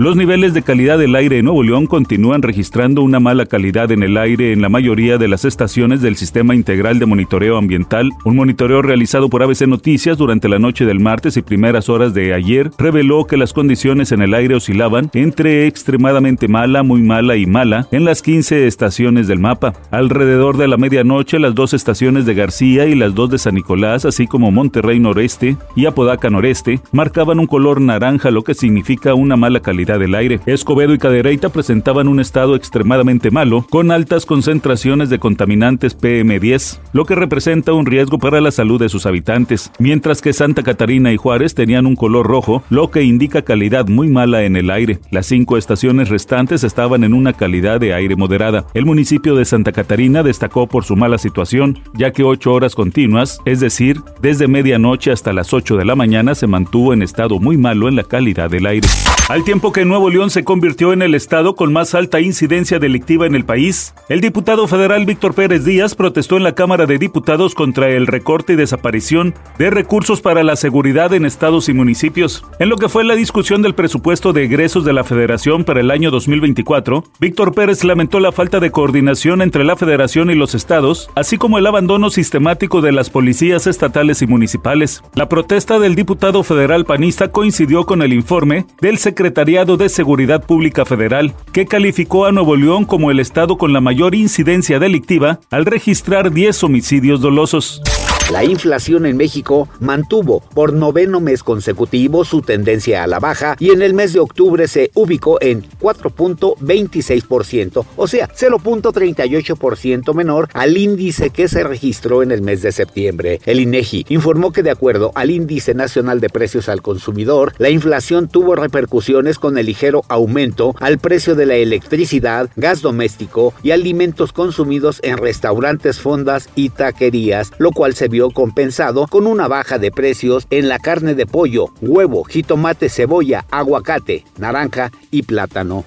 Los niveles de calidad del aire en Nuevo León continúan registrando una mala calidad en el aire en la mayoría de las estaciones del Sistema Integral de Monitoreo Ambiental. Un monitoreo realizado por ABC Noticias durante la noche del martes y primeras horas de ayer reveló que las condiciones en el aire oscilaban entre extremadamente mala, muy mala y mala en las 15 estaciones del mapa. Alrededor de la medianoche, las dos estaciones de García y las dos de San Nicolás, así como Monterrey Noreste y Apodaca Noreste, marcaban un color naranja, lo que significa una mala calidad del aire. Escobedo y Cadereyta presentaban un estado extremadamente malo, con altas concentraciones de contaminantes PM10, lo que representa un riesgo para la salud de sus habitantes, mientras que Santa Catarina y Juárez tenían un color rojo, lo que indica calidad muy mala en el aire. Las cinco estaciones restantes estaban en una calidad de aire moderada. El municipio de Santa Catarina destacó por su mala situación, ya que ocho horas continuas, es decir, desde medianoche hasta las 8 de la mañana, se mantuvo en estado muy malo en la calidad del aire. Al tiempo que Nuevo León se convirtió en el estado con más alta incidencia delictiva en el país, el diputado federal Víctor Pérez Díaz protestó en la Cámara de Diputados contra el recorte y desaparición de recursos para la seguridad en estados y municipios. En lo que fue la discusión del presupuesto de egresos de la Federación para el año 2024, Víctor Pérez lamentó la falta de coordinación entre la Federación y los estados, así como el abandono sistemático de las policías estatales y municipales. La protesta del diputado federal panista coincidió con el informe del secretario De Seguridad Pública Federal, que calificó a Nuevo León como el estado con la mayor incidencia delictiva al registrar 10 homicidios dolosos. La inflación en México mantuvo por noveno mes consecutivo su tendencia a la baja y en el mes de octubre se ubicó en 4.26%, o sea, 0.38% menor al índice que se registró en el mes de septiembre. El INEGI informó que de acuerdo al Índice Nacional de Precios al Consumidor, la inflación tuvo repercusiones con el ligero aumento al precio de la electricidad, gas doméstico y alimentos consumidos en restaurantes, fondas y taquerías, lo cual se compensado con una baja de precios en la carne de pollo, huevo, jitomate, cebolla, aguacate, naranja y plátano.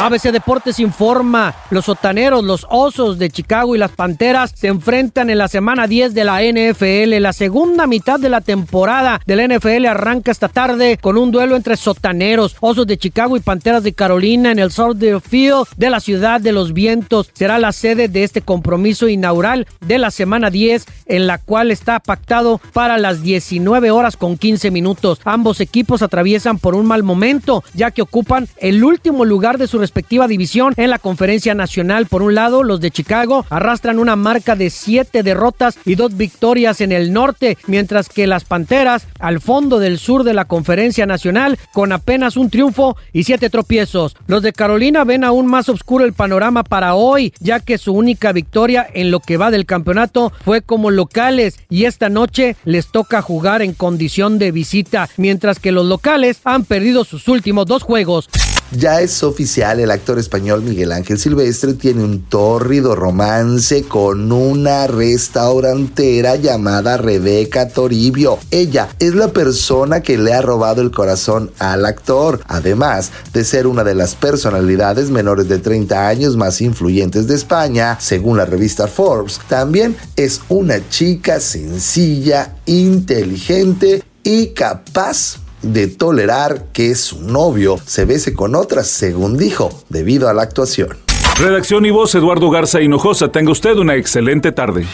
ABC Deportes informa, los sotaneros, los osos de Chicago y las Panteras se enfrentan en la semana 10 de la NFL. La segunda mitad de la temporada de la NFL arranca esta tarde con un duelo entre sotaneros, osos de Chicago y Panteras de Carolina en el Soldier Field de la ciudad de los vientos. Será la sede de este compromiso inaugural de la semana 10 en la cual está pactado para las 19 horas con 15 minutos. Ambos equipos atraviesan por un mal momento ya que ocupan el último lugar de su respectiva división en la conferencia nacional. Por un lado, los de Chicago arrastran una marca de siete derrotas y dos victorias en el norte, mientras que las Panteras, al fondo del sur de la conferencia nacional, con apenas un triunfo y siete tropiezos. Los de Carolina ven aún más oscuro el panorama para hoy, ya que su única victoria en lo que va del campeonato fue como locales y esta noche les toca jugar en condición de visita, mientras que los locales han perdido sus últimos dos juegos. Ya es oficial, el actor español Miguel Ángel Silvestre tiene un tórrido romance con una restaurantera llamada Rebeca Toribio. Ella es la persona que le ha robado el corazón al actor, además de ser una de las personalidades menores de 30 años más influyentes de España, según la revista Forbes. También es una chica sencilla, inteligente y capaz de tolerar que su novio se bese con otras, según dijo, debido a la actuación. Redacción y voz Eduardo Garza Hinojosa. Tenga usted una excelente tarde.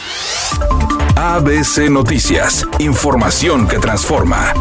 ABC Noticias. Información que transforma.